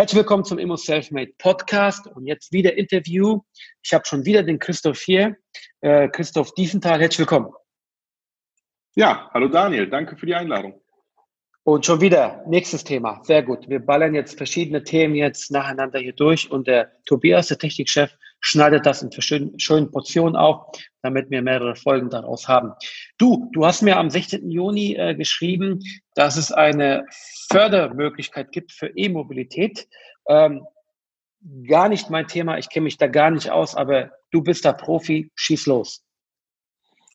Herzlich willkommen zum Immo Selfmade Podcast und jetzt wieder Interview. Ich habe schon wieder den Christoph hier. Äh, Christoph Diefenthal, herzlich willkommen. Ja, hallo Daniel, danke für die Einladung. Und schon wieder nächstes Thema. Sehr gut. Wir ballern jetzt verschiedene Themen jetzt nacheinander hier durch und der Tobias, der Technikchef, schneidet das in schönen Portionen auf, damit wir mehrere Folgen daraus haben. Du, du hast mir am 16. Juni äh, geschrieben, dass es eine Fördermöglichkeit gibt für E-Mobilität. Ähm, gar nicht mein Thema, ich kenne mich da gar nicht aus, aber du bist da Profi, schieß los.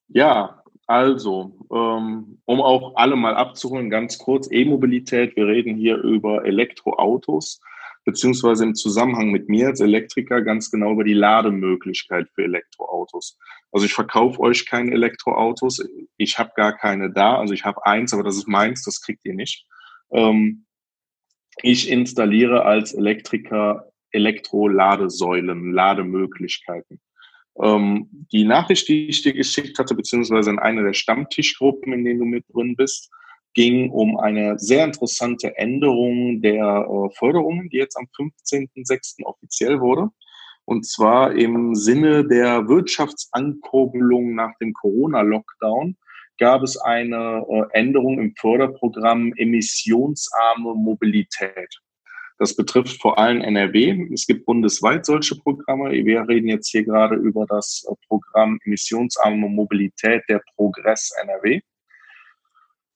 Ja, also, ähm, um auch alle mal abzuholen, ganz kurz, E-Mobilität, wir reden hier über Elektroautos, beziehungsweise im Zusammenhang mit mir als Elektriker ganz genau über die Lademöglichkeit für Elektroautos. Also ich verkaufe euch keine Elektroautos, ich habe gar keine da, also ich habe eins, aber das ist meins, das kriegt ihr nicht. Ähm, ich installiere als Elektriker Elektroladesäulen, Lademöglichkeiten. Ähm, die Nachricht, die ich dir geschickt hatte, beziehungsweise in einer der Stammtischgruppen, in denen du mit drin bist, ging um eine sehr interessante Änderung der äh, Förderungen, die jetzt am 15.06. offiziell wurde. Und zwar im Sinne der Wirtschaftsankurbelung nach dem Corona-Lockdown gab es eine äh, Änderung im Förderprogramm emissionsarme Mobilität. Das betrifft vor allem NRW. Es gibt bundesweit solche Programme. Wir reden jetzt hier gerade über das äh, Programm Emissionsarme Mobilität der Progress NRW.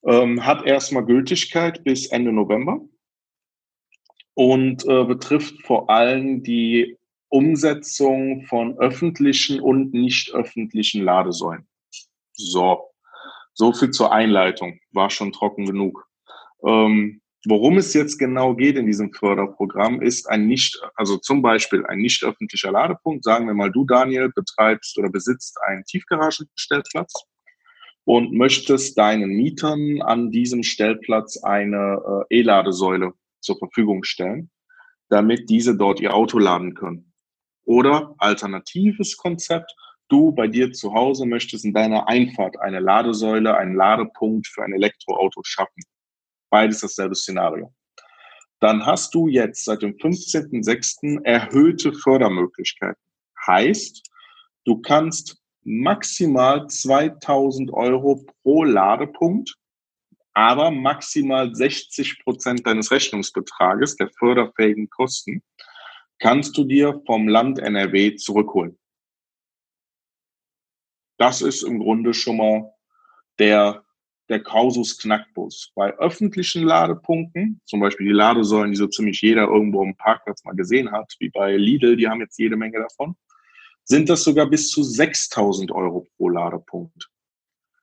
Ähm, hat erstmal Gültigkeit bis Ende November und äh, betrifft vor allem die Umsetzung von öffentlichen und nicht öffentlichen Ladesäulen. So, so viel zur Einleitung. War schon trocken genug. Ähm, worum es jetzt genau geht in diesem Förderprogramm, ist ein nicht, also zum Beispiel ein nicht öffentlicher Ladepunkt. Sagen wir mal, du, Daniel, betreibst oder besitzt einen Tiefgaragenstellplatz und möchtest deinen Mietern an diesem Stellplatz eine äh, E-Ladesäule zur Verfügung stellen, damit diese dort ihr Auto laden können. Oder alternatives Konzept, du bei dir zu Hause möchtest in deiner Einfahrt eine Ladesäule, einen Ladepunkt für ein Elektroauto schaffen. Beides dasselbe Szenario. Dann hast du jetzt seit dem 15.06. erhöhte Fördermöglichkeiten. Heißt, du kannst maximal 2000 Euro pro Ladepunkt, aber maximal 60 Prozent deines Rechnungsbetrages, der förderfähigen Kosten, kannst du dir vom Land NRW zurückholen. Das ist im Grunde schon mal der, der Kausus Knackbus. Bei öffentlichen Ladepunkten, zum Beispiel die Ladesäulen, die so ziemlich jeder irgendwo im Parkplatz mal gesehen hat, wie bei Lidl, die haben jetzt jede Menge davon, sind das sogar bis zu 6000 Euro pro Ladepunkt.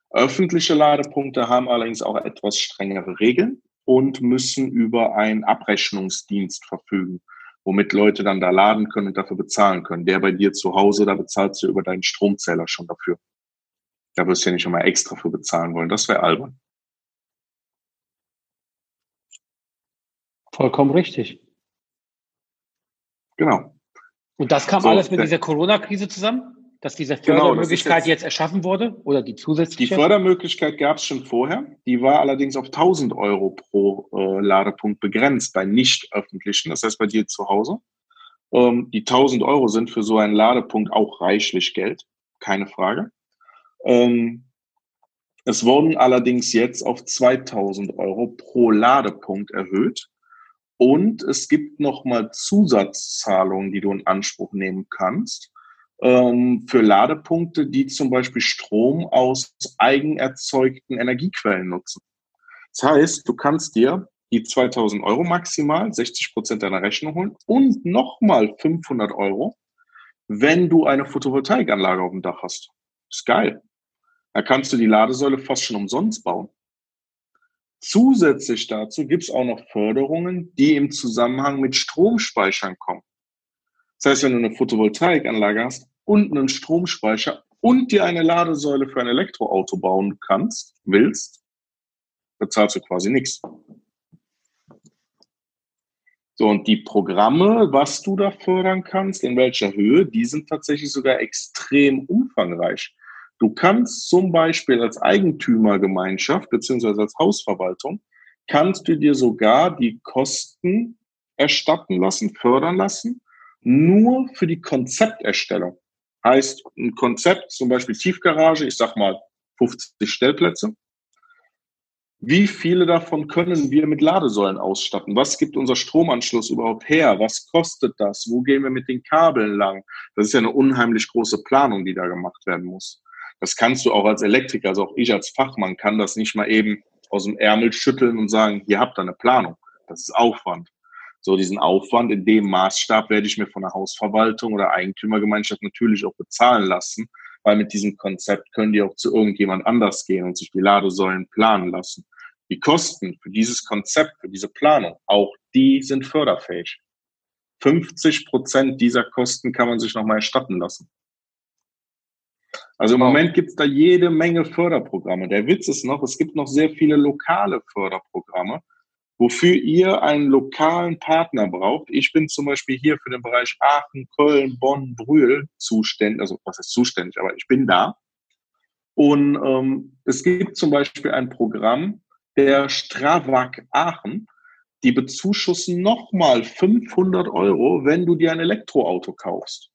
Öffentliche Ladepunkte haben allerdings auch etwas strengere Regeln und müssen über einen Abrechnungsdienst verfügen womit Leute dann da laden können und dafür bezahlen können. Der bei dir zu Hause, da bezahlst du über deinen Stromzähler schon dafür. Da wirst du ja nicht immer extra für bezahlen wollen. Das wäre albern. Vollkommen richtig. Genau. Und das kam so, alles mit dieser Corona-Krise zusammen? dass diese genau, Fördermöglichkeit genau, jetzt, jetzt, erschaffen wurde oder die zusätzliche? Die Fördermöglichkeit gab es schon vorher. Die war allerdings auf 1000 Euro pro äh, Ladepunkt begrenzt bei nicht öffentlichen, das heißt bei dir zu Hause. Ähm, die 1000 Euro sind für so einen Ladepunkt auch reichlich Geld, keine Frage. Ähm, es wurden allerdings jetzt auf 2000 Euro pro Ladepunkt erhöht. Und es gibt nochmal Zusatzzahlungen, die du in Anspruch nehmen kannst ähm, für Ladepunkte, die zum Beispiel Strom aus eigenerzeugten Energiequellen nutzen. Das heißt, du kannst dir die 2000 Euro maximal, 60 Prozent deiner Rechnung holen und nochmal 500 Euro, wenn du eine Photovoltaikanlage auf dem Dach hast. ist geil. Da kannst du die Ladesäule fast schon umsonst bauen. Zusätzlich dazu gibt es auch noch Förderungen, die im Zusammenhang mit Stromspeichern kommen. Das heißt, wenn du eine Photovoltaikanlage hast und einen Stromspeicher und dir eine Ladesäule für ein Elektroauto bauen kannst, willst, bezahlst du quasi nichts. So, und die Programme, was du da fördern kannst, in welcher Höhe, die sind tatsächlich sogar extrem umfangreich. Du kannst zum Beispiel als Eigentümergemeinschaft beziehungsweise als Hausverwaltung, kannst du dir sogar die Kosten erstatten lassen, fördern lassen, nur für die Konzepterstellung. Heißt, ein Konzept, zum Beispiel Tiefgarage, ich sag mal 50 Stellplätze. Wie viele davon können wir mit Ladesäulen ausstatten? Was gibt unser Stromanschluss überhaupt her? Was kostet das? Wo gehen wir mit den Kabeln lang? Das ist ja eine unheimlich große Planung, die da gemacht werden muss. Das kannst du auch als Elektriker, also auch ich als Fachmann kann das nicht mal eben aus dem Ärmel schütteln und sagen, hier habt ihr eine Planung. Das ist Aufwand. So diesen Aufwand in dem Maßstab werde ich mir von der Hausverwaltung oder Eigentümergemeinschaft natürlich auch bezahlen lassen, weil mit diesem Konzept können die auch zu irgendjemand anders gehen und sich die Ladesäulen planen lassen. Die Kosten für dieses Konzept, für diese Planung, auch die sind förderfähig. 50 Prozent dieser Kosten kann man sich nochmal erstatten lassen. Also im Moment gibt es da jede Menge Förderprogramme. Der Witz ist noch, es gibt noch sehr viele lokale Förderprogramme, wofür ihr einen lokalen Partner braucht. Ich bin zum Beispiel hier für den Bereich Aachen, Köln, Bonn, Brühl zuständig, also was ist zuständig, aber ich bin da. Und ähm, es gibt zum Beispiel ein Programm der Stravak Aachen, die bezuschussen nochmal 500 Euro, wenn du dir ein Elektroauto kaufst.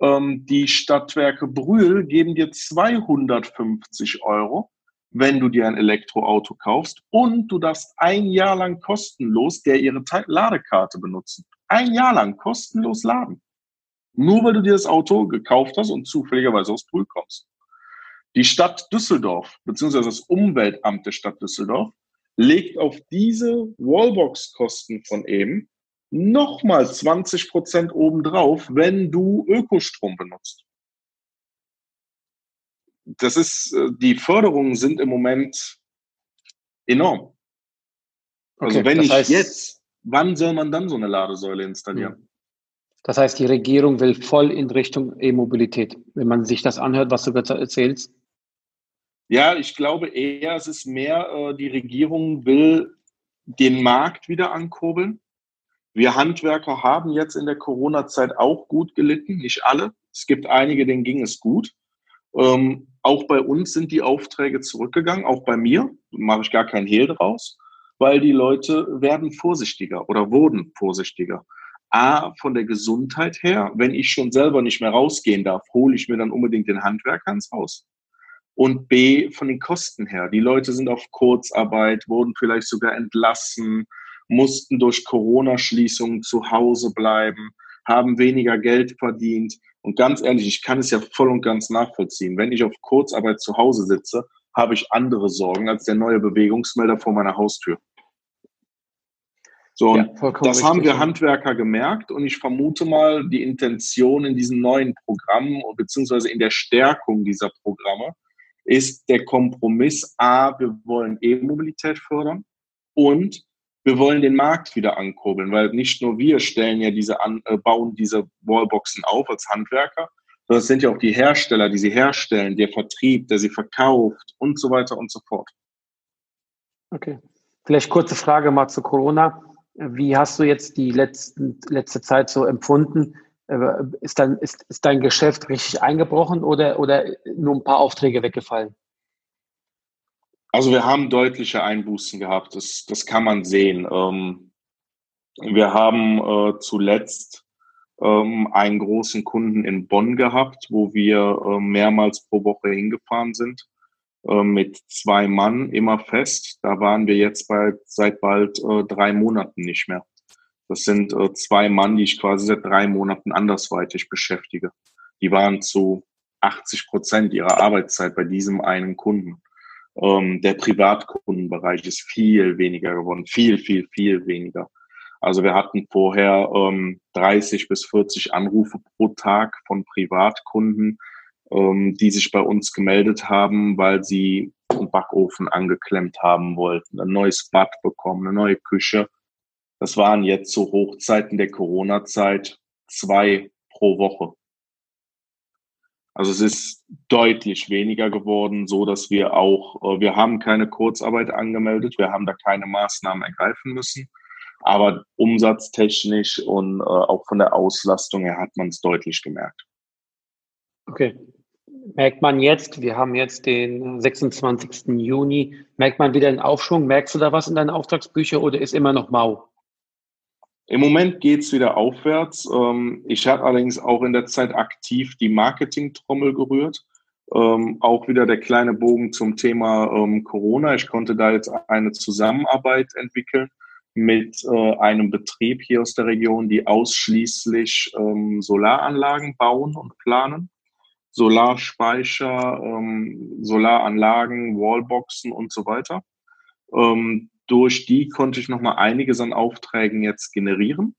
Ähm, die Stadtwerke Brühl geben dir 250 Euro, wenn du dir ein Elektroauto kaufst und du darfst ein Jahr lang kostenlos der ihre Ladekarte benutzen. Ein Jahr lang kostenlos laden. Nur weil du dir das Auto gekauft hast und zufälligerweise aus Brühl kommst. Die Stadt Düsseldorf, beziehungsweise das Umweltamt der Stadt Düsseldorf, legt auf diese Wallbox-Kosten von eben nochmal 20 Prozent obendrauf, wenn du Ökostrom benutzt. Das ist, äh, die Förderungen sind im Moment enorm. Also okay, wenn nicht heißt, jetzt, wann soll man dann so eine Ladesäule installieren? Hm. Das heißt, die Regierung will voll in Richtung E-Mobilität, wenn man sich das anhört, was du erzählst. Ja, ich glaube eher, es ist mehr, äh, die Regierung will den Markt wieder ankurbeln. Wir Handwerker haben jetzt in der Corona-Zeit auch gut gelitten, nicht alle. Es gibt einige, denen ging es gut. Ähm, auch bei uns sind die Aufträge zurückgegangen, auch bei mir, mache ich gar keinen Hehl draus, weil die Leute werden vorsichtiger oder wurden vorsichtiger. A, von der Gesundheit her, wenn ich schon selber nicht mehr rausgehen darf, hole ich mir dann unbedingt den Handwerker ins Haus. Und B, von den Kosten her. Die Leute sind auf Kurzarbeit, wurden vielleicht sogar entlassen, mussten durch Corona-Schließungen zu Hause bleiben, haben weniger Geld verdient. Und ganz ehrlich, ich kann es ja voll und ganz nachvollziehen. Wenn ich auf Kurzarbeit zu Hause sitze, habe ich andere Sorgen als der neue Bewegungsmelder vor meiner Haustür. So, ja, das haben wir Handwerker gemerkt und ich vermute mal, die Intention in diesen neuen Programmen beziehungsweise in der Stärkung dieser Programme ist der Kompromiss, a, wir wollen E-Mobilität fördern und wir wollen den Markt wieder ankurbeln, weil nicht nur wir stellen ja diese an, äh, bauen diese Wallboxen auf als Handwerker, sondern es sind ja auch die Hersteller, die sie herstellen, der Vertrieb, der sie verkauft und so weiter und so fort. Okay. Vielleicht kurze Frage mal zu Corona. Wie hast du jetzt die letzten, letzte Zeit so empfunden? Äh, ist dein, ist, ist dein Geschäft richtig eingebrochen oder, oder nur ein paar Aufträge weggefallen? Also wir haben deutliche Einbußen gehabt, das, das kann man sehen. Ähm, wir haben äh, zuletzt ähm, einen großen Kunden in Bonn gehabt, wo wir äh, mehrmals pro Woche hingefahren sind, äh, mit zwei Mann immer fest. Da waren wir jetzt bei, seit bald äh, drei Monaten nicht mehr. Das sind äh, zwei Mann, die ich quasi seit drei Monaten andersweitig beschäftige. Die waren zu 80 Prozent ihrer Arbeitszeit bei diesem einen Kunden. Ähm, der Privatkundenbereich ist viel weniger geworden, viel, viel, viel weniger. Also wir hatten vorher ähm, 30 bis 40 Anrufe pro Tag von Privatkunden. ähm, die sich bei uns gemeldet haben, weil sie einen Backofen angeklemmt haben wollten, ein neues Bad bekommen, eine neue Küche. Das waren jetzt zu Hochzeiten der Corona-Zeit zwei pro Woche. Also es ist deutlich weniger geworden, so dass wir auch, äh, wir haben keine Kurzarbeit angemeldet, wir haben da keine Maßnahmen ergreifen müssen. Aber umsatztechnisch und äh, auch von der Auslastung her hat man es deutlich gemerkt. Okay. Merkt man jetzt, wir haben jetzt den 26. Juni, merkt man wieder einen Aufschwung? Merkst du da was in deinen Auftragsbüchern oder ist immer noch mau? Im Moment geht's wieder aufwärts. Ähm, ich habe allerdings auch in der Zeit aktiv die Marketing-Trommel gerührt. Ähm, auch wieder der kleine Bogen zum Thema ähm, Corona. Ich konnte da jetzt eine Zusammenarbeit entwickeln mit äh, einem Betrieb hier aus der Region, die ausschließlich Solaranlagen bauen und planen. Solarspeicher, Solaranlagen, Wallboxen und so weiter durch die konnte ich nochmal einiges an Aufträgen jetzt generieren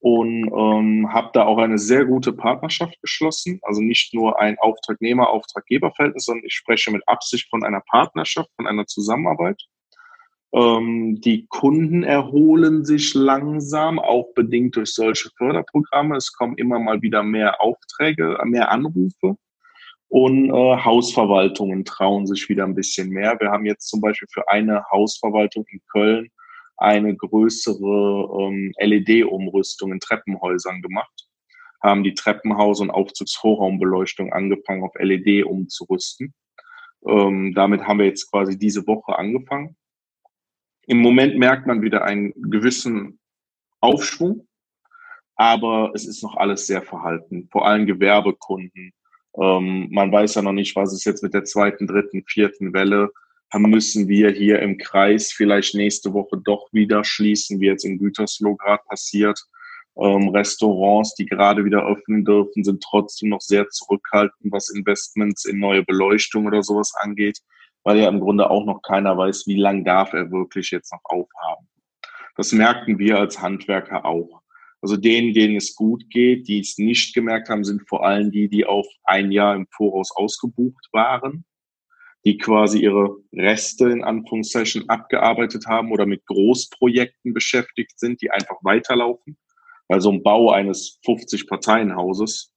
und ähm, habe da auch eine sehr gute Partnerschaft geschlossen. Also nicht nur ein Auftragnehmer-Auftraggeber-Verhältnis, sondern ich spreche mit Absicht von einer Partnerschaft, von einer Zusammenarbeit. Ähm, die Kunden erholen sich langsam, auch bedingt durch solche Förderprogramme. Es kommen immer mal wieder mehr Aufträge, mehr Anrufe. Und äh, Hausverwaltungen trauen sich wieder ein bisschen mehr. Wir haben jetzt zum Beispiel für eine Hausverwaltung in Köln eine größere ähm, LED-Umrüstung in Treppenhäusern gemacht, haben die Treppenhaus- und Aufzugsvorraumbeleuchtung angefangen auf LED umzurüsten. Ähm, damit haben wir jetzt quasi diese Woche angefangen. Im Moment merkt man wieder einen gewissen Aufschwung, aber es ist noch alles sehr verhalten. Vor allem Gewerbekunden, ähm, man weiß ja noch nicht, was ist jetzt mit der zweiten, dritten, vierten Welle. Müssen wir hier im Kreis vielleicht nächste Woche doch wieder schließen, wie jetzt in Gütersloh gerade passiert. Ähm, Restaurants, die gerade wieder öffnen dürfen, sind trotzdem noch sehr zurückhaltend, was Investments in neue Beleuchtung oder sowas angeht, weil ja im Grunde auch noch keiner weiß, wie lang darf er wirklich jetzt noch aufhaben. Das merkten wir als Handwerker auch. Also denen, denen es gut geht, die es nicht gemerkt haben, sind vor allem die, die auf ein Jahr im Voraus ausgebucht waren, die quasi ihre Reste in Anführungszeichen abgearbeitet haben oder mit Großprojekten beschäftigt sind, die einfach weiterlaufen. Weil so ein Bau eines 50-Parteien-Hauses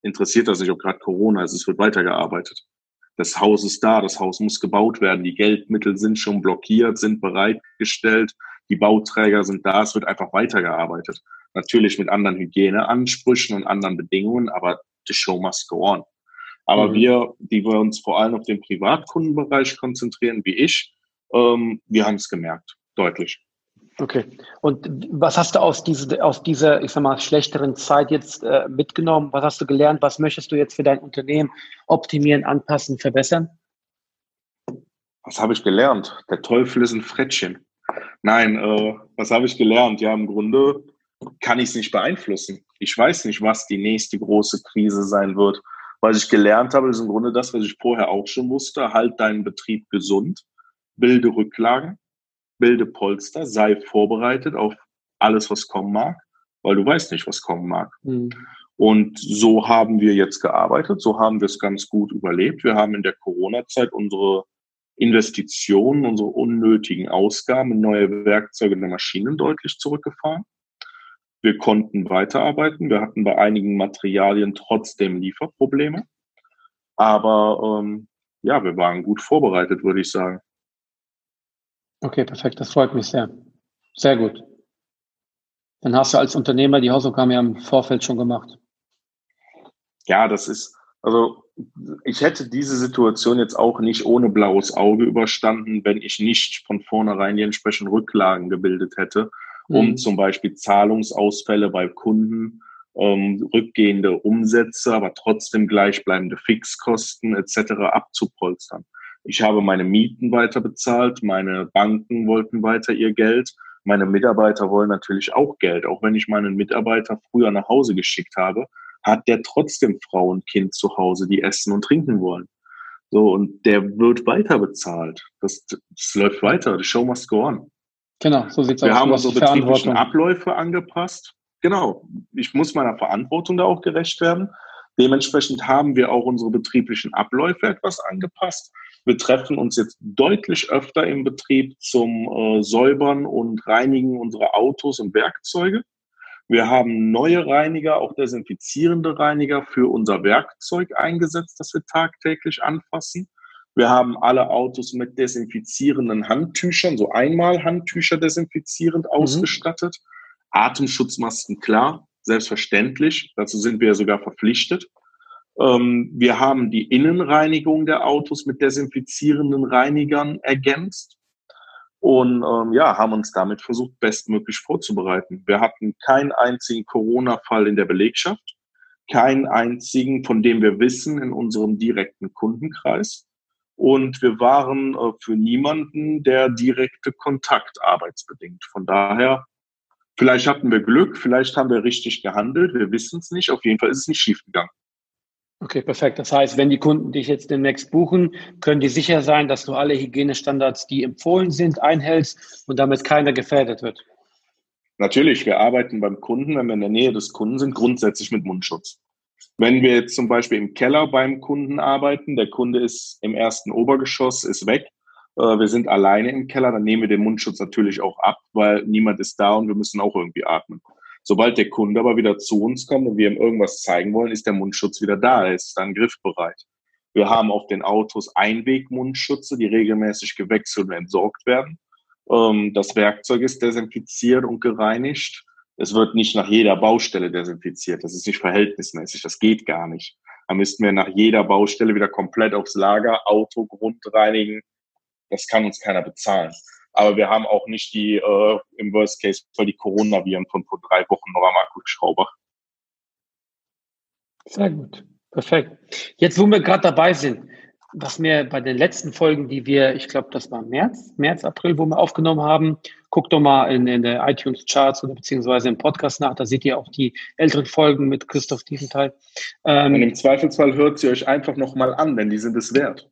interessiert das nicht, ob gerade Corona ist, es wird weitergearbeitet. Das Haus ist da, das Haus muss gebaut werden, die Geldmittel sind schon blockiert, sind bereitgestellt, die Bauträger sind da, es wird einfach weitergearbeitet. Natürlich mit anderen Hygieneansprüchen und anderen Bedingungen, aber the show must go on. Aber mhm. wir, die wir uns vor allem auf den Privatkundenbereich konzentrieren, wie ich, ähm, wir haben es gemerkt, deutlich. Okay. Und was hast du aus, diese, aus dieser, ich sag mal, schlechteren Zeit jetzt äh, mitgenommen? Was hast du gelernt? Was möchtest du jetzt für dein Unternehmen optimieren, anpassen, verbessern? Was habe ich gelernt? Der Teufel ist ein Frettchen. Nein, äh, was habe ich gelernt? Ja, im Grunde kann ich es nicht beeinflussen. Ich weiß nicht, was die nächste große Krise sein wird. Was ich gelernt habe, ist im Grunde das, was ich vorher auch schon wusste. Halt deinen Betrieb gesund, bilde Rücklagen, bilde Polster, sei vorbereitet auf alles, was kommen mag, weil du weißt nicht, was kommen mag. Mhm. Und so haben wir jetzt gearbeitet, so haben wir es ganz gut überlebt. Wir haben in der Corona-Zeit unsere Investitionen, unsere unnötigen Ausgaben, neue Werkzeuge und Maschinen deutlich zurückgefahren. Wir konnten weiterarbeiten. Wir hatten bei einigen Materialien trotzdem Lieferprobleme. Aber ähm, ja, wir waren gut vorbereitet, würde ich sagen. Okay, perfekt. Das freut mich sehr. Sehr gut. Dann hast du als Unternehmer die Hausaufgaben ja im Vorfeld schon gemacht. Ja, das ist, also ich hätte diese Situation jetzt auch nicht ohne blaues Auge überstanden, wenn ich nicht von vornherein die entsprechenden Rücklagen gebildet hätte um mhm. zum Beispiel Zahlungsausfälle bei Kunden, ähm, rückgehende Umsätze, aber trotzdem gleichbleibende Fixkosten etc. abzupolstern. Ich habe meine Mieten weiter bezahlt, meine Banken wollten weiter ihr Geld, meine Mitarbeiter wollen natürlich auch Geld. Auch wenn ich meinen Mitarbeiter früher nach Hause geschickt habe, hat der trotzdem Frau und Kind zu Hause, die essen und trinken wollen. So, und der wird weiter bezahlt. Das, das läuft weiter. The show must go on. Genau, so sieht es aus. Wir haben unsere betrieblichen Abläufe angepasst. Genau, ich muss meiner Verantwortung da auch gerecht werden. Dementsprechend haben wir auch unsere betrieblichen Abläufe etwas angepasst. Wir treffen uns jetzt deutlich öfter im Betrieb zum äh, Säubern und Reinigen unserer Autos und Werkzeuge. Wir haben neue Reiniger, auch desinfizierende Reiniger für unser Werkzeug eingesetzt, das wir tagtäglich anfassen. Wir haben alle Autos mit desinfizierenden Handtüchern, so einmal Handtücher desinfizierend mhm. ausgestattet. Atemschutzmasken, klar, selbstverständlich. Dazu sind wir sogar verpflichtet. Ähm, wir haben die Innenreinigung der Autos mit desinfizierenden Reinigern ergänzt und ähm, ja, haben uns damit versucht, bestmöglich vorzubereiten. Wir hatten keinen einzigen Corona-Fall in der Belegschaft, keinen einzigen, von dem wir wissen, in unserem direkten Kundenkreis. Und wir waren äh, für niemanden der direkte Kontakt arbeitsbedingt. Von daher, vielleicht hatten wir Glück, vielleicht haben wir richtig gehandelt, wir wissen es nicht. Auf jeden Fall ist es nicht schiefgegangen. Okay, perfekt. Das heißt, wenn die Kunden dich jetzt demnächst buchen, können die sicher sein, dass du alle Hygienestandards, die empfohlen sind, einhältst und damit keiner gefährdet wird. Natürlich, wir arbeiten beim Kunden, wenn wir in der Nähe des Kunden sind, grundsätzlich mit Mundschutz. Wenn wir jetzt zum Beispiel im Keller beim Kunden arbeiten, der Kunde ist im ersten Obergeschoss, ist weg, äh, wir sind alleine im Keller, dann nehmen wir den Mundschutz natürlich auch ab, weil niemand ist da und wir müssen auch irgendwie atmen. Sobald der Kunde aber wieder zu uns kommt und wir ihm irgendwas zeigen wollen, ist der Mundschutz wieder da, er ist dann griffbereit. Wir haben auf den Autos Einwegmundschütze, die regelmäßig gewechselt und entsorgt werden. Ähm, das Werkzeug ist desinfiziert und gereinigt. Es wird nicht nach jeder Baustelle desinfiziert. Das ist nicht verhältnismäßig. Das geht gar nicht. Da müssten wir nach jeder Baustelle wieder komplett aufs Lager, Auto, Grund reinigen. Das kann uns keiner bezahlen. Aber wir haben auch nicht die, äh, im Worst Case, die Coronaviren von vor drei Wochen noch am Akkuschrauber. Sehr gut. Perfekt. Jetzt, wo wir gerade dabei sind, was mir bei den letzten Folgen, die wir, ich glaube, das war März, März, April, wo wir aufgenommen haben, guckt doch mal in, in der iTunes-Charts oder beziehungsweise im Podcast nach, da seht ihr auch die älteren Folgen mit Christoph Tiefenthal. Ähm, Und im Zweifelsfall hört sie euch einfach nochmal an, denn die sind es wert.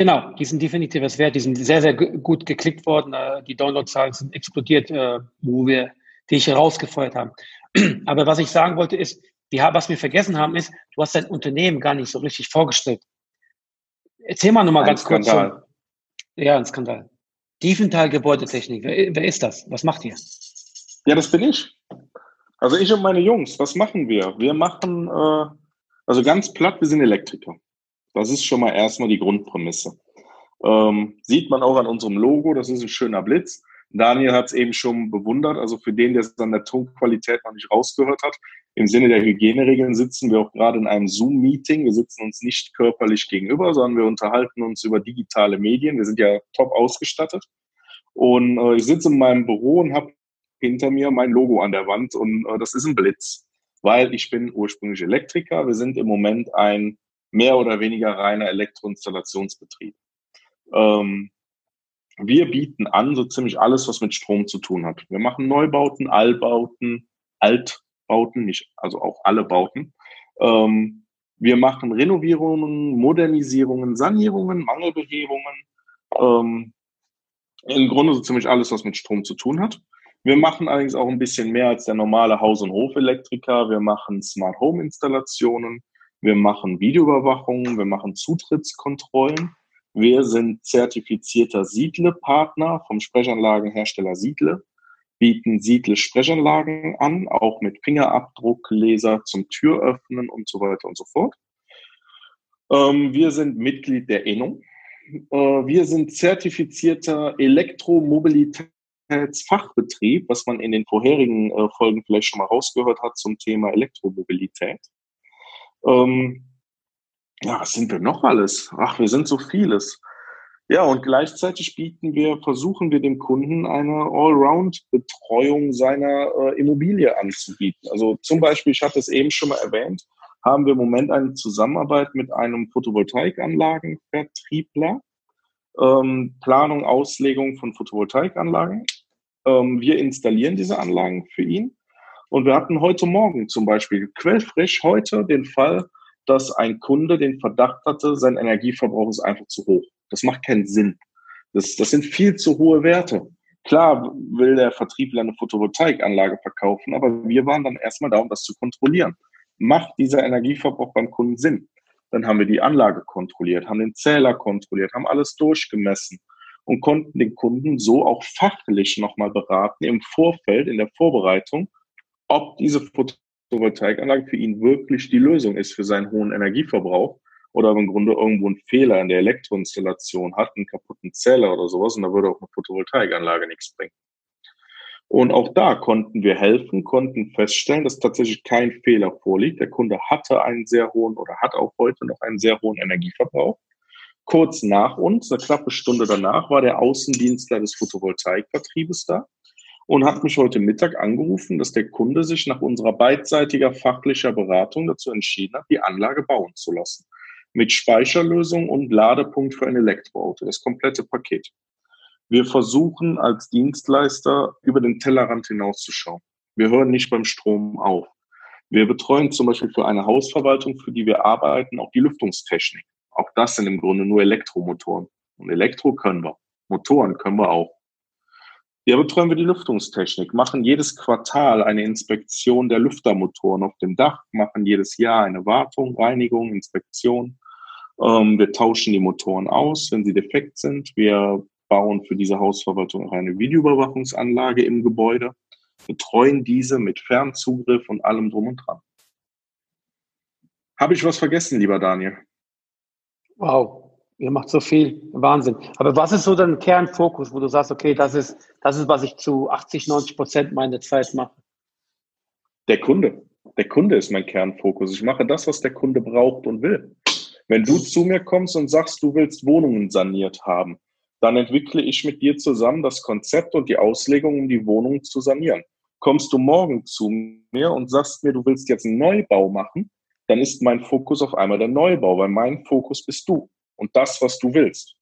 Genau, die sind definitiv es wert. Die sind sehr, sehr gut geklickt worden. Äh, die Downloadzahlen sind explodiert, äh, wo wir dich herausgefeuert haben. Aber was ich sagen wollte ist, was wir vergessen haben, ist, du hast dein Unternehmen gar nicht so richtig vorgestellt. Erzähl mal nochmal ganz Skandal. kurz. So, ja, ein Skandal. Tiefenthal Gebäudetechnik. Wer, wer ist das? Was macht ihr? Ja, das bin ich. Also ich und meine Jungs, was machen wir? Wir machen, äh, also ganz platt, wir sind Elektriker. Das ist schon mal erstmal die Grundprämisse. Ähm, sieht man auch an unserem Logo, das ist ein schöner Blitz. Daniel hat es eben schon bewundert, also für den, der es an der Tonqualität noch nicht rausgehört hat, im Sinne der Hygieneregeln sitzen wir auch gerade in einem Zoom-Meeting. Wir sitzen uns nicht körperlich gegenüber, sondern wir unterhalten uns über digitale Medien. Wir sind ja top ausgestattet. Und äh, ich sitze in meinem Büro und habe hinter mir mein Logo an der Wand und äh, das ist ein Blitz, weil ich bin ursprünglich Elektriker. Wir sind im Moment ein mehr oder weniger reiner Elektroinstallationsbetrieb. Ähm, wir bieten an so ziemlich alles, was mit Strom zu tun hat. Wir machen Neubauten, Allbauten, Altbauten, nicht, also auch alle Bauten. Ähm, wir machen Renovierungen, Modernisierungen, Sanierungen, Mangelbehebungen. Ähm, Im Grunde so ziemlich alles, was mit Strom zu tun hat. Wir machen allerdings auch ein bisschen mehr als der normale Haus- und Hofelektriker. Wir machen Smart Home Installationen. Wir machen Videoüberwachung. Wir machen Zutrittskontrollen. Wir sind zertifizierter Siedle-Partner vom Sprechanlagenhersteller Siedle, bieten Siedle-Sprechanlagen an, auch mit Fingerabdruckleser zum Türöffnen und so weiter und so fort. Ähm, wir sind Mitglied der ENO. Äh, wir sind zertifizierter Elektromobilitätsfachbetrieb, was man in den vorherigen äh, Folgen vielleicht schon mal rausgehört hat zum Thema Elektromobilität. Ähm, ja, was sind wir noch alles? Ach, wir sind so vieles. Ja, und gleichzeitig bieten wir, versuchen wir dem Kunden eine Allround-Betreuung seiner äh, Immobilie anzubieten. Also zum Beispiel, ich hatte es eben schon mal erwähnt, haben wir im Moment eine Zusammenarbeit mit einem Photovoltaikanlagenvertriebler. Ähm, Planung, Auslegung von Photovoltaikanlagen. Ähm, wir installieren diese Anlagen für ihn. Und wir hatten heute Morgen zum Beispiel quellfrisch heute den Fall, dass ein Kunde den Verdacht hatte, sein Energieverbrauch ist einfach zu hoch. Das macht keinen Sinn. Das, das sind viel zu hohe Werte. Klar will der Vertriebler eine Photovoltaikanlage verkaufen, aber wir waren dann erstmal da, um das zu kontrollieren. macht dieser Energieverbrauch beim Kunden Sinn? Dann haben wir die Anlage kontrolliert, haben den Zähler kontrolliert, haben alles durchgemessen und konnten den Kunden so auch fachlich nochmal beraten im Vorfeld, in der Vorbereitung, ob diese Photovoltaikanlage für ihn wirklich die Lösung ist für seinen hohen Energieverbrauch oder im Grunde irgendwo einen Fehler in der Elektroinstallation hat, einen kaputten Zähler oder sowas und da würde auch eine Photovoltaikanlage nichts bringen. Und auch da konnten wir helfen, konnten feststellen, dass tatsächlich kein Fehler vorliegt. Der Kunde hatte einen sehr hohen oder hat auch heute noch einen sehr hohen Energieverbrauch. Kurz nach uns, eine knappe Stunde danach, war der Außendienstler des Photovoltaikvertriebes da und hat mich heute Mittag angerufen, dass der Kunde sich nach unserer beidseitiger fachlicher Beratung dazu entschieden hat, die Anlage bauen zu lassen. Mit Speicherlösung und Ladepunkt für ein Elektroauto, das komplette Paket. Wir versuchen als Dienstleister über den Tellerrand hinauszuschauen. Wir hören nicht beim Strom auf. Wir betreuen zum Beispiel für eine Hausverwaltung, für die wir arbeiten, auch die Lüftungstechnik. Auch das sind im Grunde nur Elektromotoren. Und Elektro können wir. Motoren können wir auch. Ja, betreuen wir die Lüftungstechnik, machen jedes Quartal eine Inspektion der Lüftermotoren auf dem Dach, machen jedes Jahr eine Wartung, Reinigung, Inspektion. Ähm, wir tauschen die Motoren aus, wenn sie defekt sind. Wir bauen für diese Hausverwaltung auch eine Videoüberwachungsanlage im Gebäude, betreuen diese mit Fernzugriff und allem drum und dran. Habe ich was vergessen, lieber Daniel? Wow, ihr macht so viel. Wahnsinn. Aber was ist so dein Kernfokus, wo du sagst, okay, das ist, das ist, was ich zu 80, 90 Prozent meiner Zeit mache? Der Kunde. Der Kunde ist mein Kernfokus. Ich mache das, was der Kunde braucht und will. Wenn du zu mir kommst und sagst, du willst Wohnungen saniert haben, dann entwickle ich mit dir zusammen das Konzept und die Auslegung, um die Wohnung zu sanieren. Kommst du morgen zu mir und sagst mir, du willst jetzt einen Neubau machen, dann ist mein Fokus auf einmal der Neubau, weil mein Fokus bist du und das, was du willst.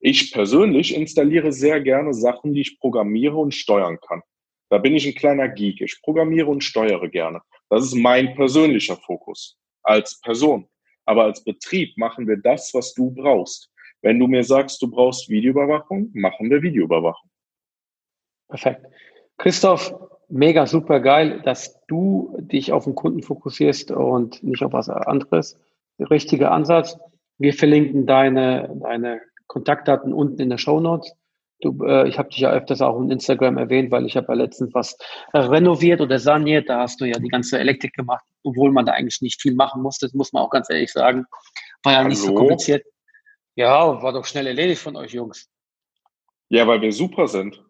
Ich persönlich installiere sehr gerne Sachen, die ich programmiere und steuern kann. Da bin ich ein kleiner Geek. Ich programmiere und steuere gerne. Das ist mein persönlicher Fokus als Person. Aber als Betrieb machen wir das, was du brauchst. Wenn du mir sagst, du brauchst Videoüberwachung, machen wir Videoüberwachung. Perfekt. Christoph, mega super geil, dass du dich auf den Kunden fokussierst und nicht auf was anderes. Der richtige Ansatz. Wir verlinken deine, deine Kontaktdaten unten in der Show Notes. Du, äh, ich habe dich ja öfters auch in Instagram erwähnt, weil ich habe ja letztens was renoviert oder saniert. Da hast du ja die ganze Elektrik gemacht, obwohl man da eigentlich nicht viel machen musste. Das muss man auch ganz ehrlich sagen. War ja Hallo? nicht so kompliziert. Ja, war doch schnell erledigt von euch Jungs. Ja, weil wir super sind.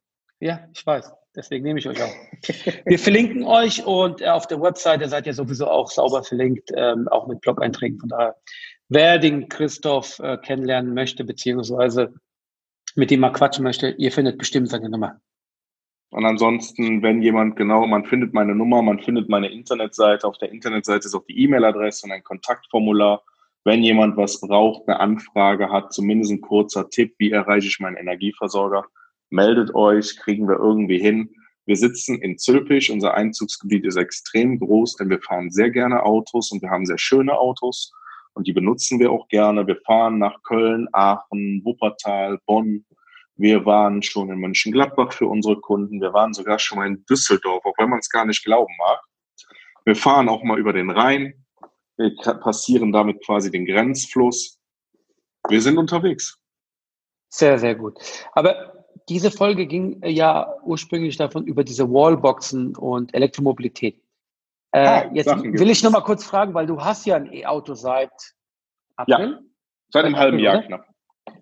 Ja, ich weiß. Deswegen nehme ich euch auch. Wir verlinken euch und äh, auf der Webseite seid ihr sowieso auch sauber verlinkt, ähm, auch mit Blog-Einträgen. Von daher, wer den Christoph äh, kennenlernen möchte, beziehungsweise mit dem mal quatschen möchte, ihr findet bestimmt seine Nummer. Und ansonsten, wenn jemand genau, man findet meine Nummer, man findet meine Internetseite. Auf der Internetseite ist auch die E-Mail-Adresse und ein Kontaktformular wenn jemand was braucht, eine Anfrage hat, zumindest ein kurzer Tipp, wie erreiche ich meinen Energieversorger, meldet euch, kriegen wir irgendwie hin. Wir sitzen in Zülpich, unser Einzugsgebiet ist extrem groß, denn wir fahren sehr gerne Autos und wir haben sehr schöne Autos und die benutzen wir auch gerne. Wir fahren nach Köln, Aachen, Wuppertal, Bonn. Wir waren schon in Mönchengladbach für unsere Kunden. Wir waren sogar schon mal in Düsseldorf, auch wenn man es gar nicht glauben mag. Wir fahren auch mal über den Rhein. Wir passieren damit quasi den Grenzfluss. Wir sind unterwegs. Sehr, sehr gut. Aber diese Folge ging ja ursprünglich davon über diese Wallboxen und Elektromobilität. Äh, ah, jetzt will ich noch mal kurz fragen, weil du hast ja ein E-Auto seit April? Ja, seit einem halben Jahr knapp.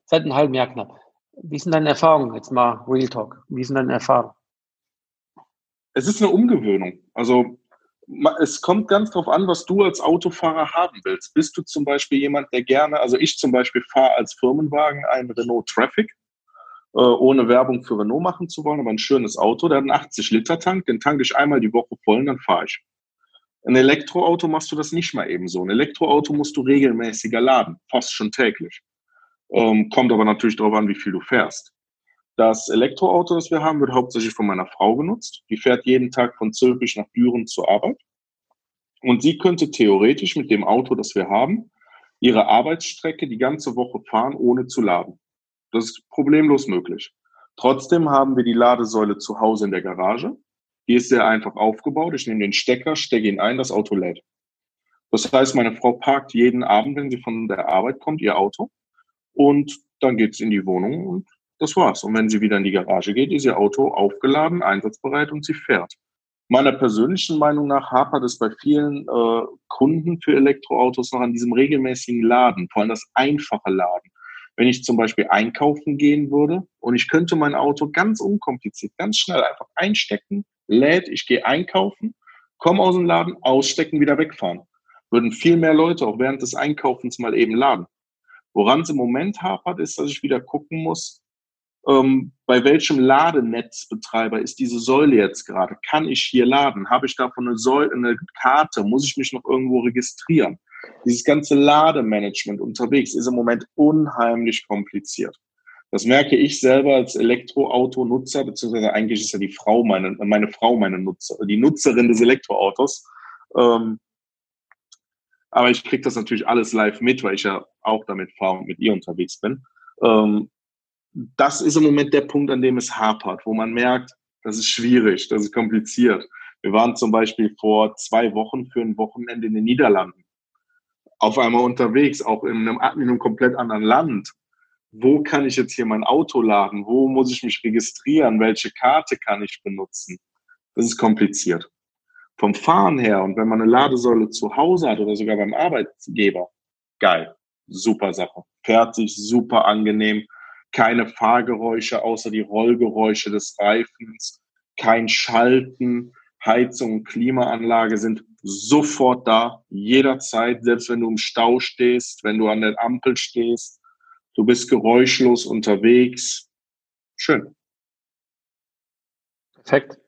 Seit einem halben Jahr knapp. Wie sind deine Erfahrungen? Jetzt mal Real Talk. Wie sind deine Erfahrungen? Es ist eine Umgewöhnung. Also es kommt ganz drauf an, was du als Autofahrer haben willst. Bist du zum Beispiel jemand, der gerne, also ich zum Beispiel fahre als Firmenwagen einen Renault Traffic, äh, ohne Werbung für Renault machen zu wollen, aber ein schönes Auto, der hat einen 80-Liter-Tank, den tanke ich einmal die Woche voll und dann fahre ich. Ein Elektroauto machst du das nicht mal eben so. Ein Elektroauto musst du regelmäßiger laden, fast schon täglich. Ähm, kommt aber natürlich darauf an, wie viel du fährst. Das Elektroauto, das wir haben, wird hauptsächlich von meiner Frau genutzt. Die fährt jeden Tag von Zülpich nach Düren zur Arbeit. Und sie könnte theoretisch mit dem Auto, das wir haben, ihre Arbeitsstrecke die ganze Woche fahren, ohne zu laden. Das ist problemlos möglich. Trotzdem haben wir die Ladesäule zu Hause in der Garage. Die ist sehr einfach aufgebaut. Ich nehme den Stecker, stecke ihn ein, das Auto lädt. Das heißt, meine Frau parkt jeden Abend, wenn sie von der Arbeit kommt, ihr Auto und dann geht es in die Wohnung und das war's. Und wenn sie wieder in die Garage geht, ist ihr Auto aufgeladen, einsatzbereit und sie fährt. Meiner persönlichen Meinung nach hapert es bei vielen äh, Kunden für Elektroautos noch an diesem regelmäßigen Laden, vor allem das einfache Laden. Wenn ich zum Beispiel einkaufen gehen würde und ich könnte mein Auto ganz unkompliziert, ganz schnell einfach einstecken, lädt, ich gehe einkaufen, komme aus dem Laden, ausstecken, wieder wegfahren. Würden viel mehr Leute auch während des Einkaufens mal eben laden. Woran es im Moment hapert, ist, dass ich wieder gucken muss, ähm, bei welchem Ladenetzbetreiber ist diese Säule jetzt gerade? Kann ich hier laden? Habe ich davon eine, Säule, eine Karte? Muss ich mich noch irgendwo registrieren? Dieses ganze Lademanagement unterwegs ist im Moment unheimlich kompliziert. Das merke ich selber als Elektroautonutzer, beziehungsweise eigentlich ist ja die Frau meine, meine Frau meine Nutzer, die Nutzerin des Elektroautos. Ähm, aber ich kriege das natürlich alles live mit, weil ich ja auch damit fahre und mit ihr unterwegs bin. Ähm, das ist im Moment der Punkt, an dem es hapert, wo man merkt, das ist schwierig, das ist kompliziert. Wir waren zum Beispiel vor zwei Wochen für ein Wochenende in den Niederlanden. Auf einmal unterwegs, auch in einem, in einem komplett anderen Land. Wo kann ich jetzt hier mein Auto laden? Wo muss ich mich registrieren? Welche Karte kann ich benutzen? Das ist kompliziert. Vom Fahren her und wenn man eine Ladesäule zu Hause hat oder sogar beim Arbeitgeber, geil, super Sache. Fertig, super angenehm keine Fahrgeräusche außer die Rollgeräusche des Reifens, kein Schalten, Heizung und Klimaanlage sind sofort da, jederzeit, selbst wenn du im Stau stehst, wenn du an der Ampel stehst, du bist geräuschlos unterwegs. Schön. Perfekt.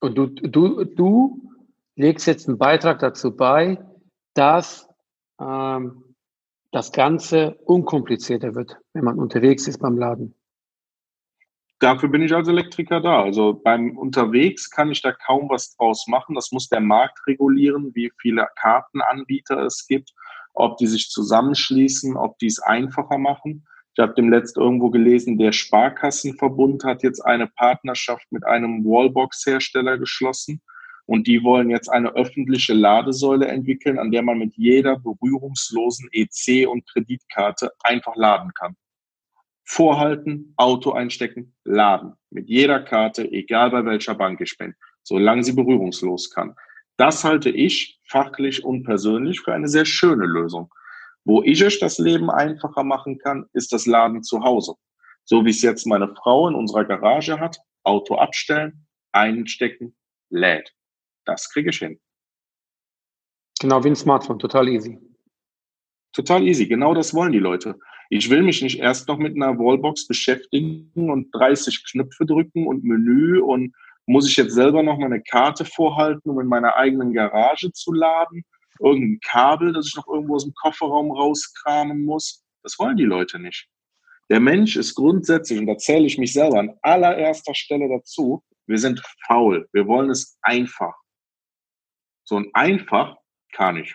Und du, du, du legst jetzt einen Beitrag dazu bei, dass ähm, das Ganze unkomplizierter wird, wenn man unterwegs ist beim Laden. Dafür bin ich als Elektriker da. Also beim Unterwegs kann ich da kaum was draus machen. Das muss der Markt regulieren, wie viele Kartenanbieter es gibt, ob die sich zusammenschließen, ob die es einfacher machen. Ich habe dem letzt irgendwo gelesen, der Sparkassenverbund hat jetzt eine Partnerschaft mit einem Wallbox-Hersteller geschlossen und die wollen jetzt eine öffentliche Ladesäule entwickeln, an der man mit jeder berührungslosen EC und Kreditkarte einfach laden kann. Vorhalten, Auto einstecken, laden. Mit jeder Karte, egal bei welcher Bank ich bin, solange sie berührungslos kann. Das halte ich fachlich und persönlich für eine sehr schöne Lösung. Wo ich euch das Leben einfacher machen kann, ist das Laden zu Hause. So wie es jetzt meine Frau in unserer Garage hat, Auto abstellen, einstecken, lädt. Das kriege ich hin. Genau wie ein Smartphone, total easy. Total easy, genau das wollen die Leute. Ich will mich nicht erst noch mit einer Wallbox beschäftigen und 30 Knöpfe drücken und Menü und muss ich jetzt selber noch mal eine Karte vorhalten, um in meiner eigenen Garage zu laden, irgendein Kabel, das ich noch irgendwo aus dem Kofferraum rauskramen muss. Das wollen die Leute nicht. Der Mensch ist grundsätzlich, und da zähle ich mich selber an allererster Stelle dazu, wir sind faul. Wir wollen es einfach. So ein einfach kann ich.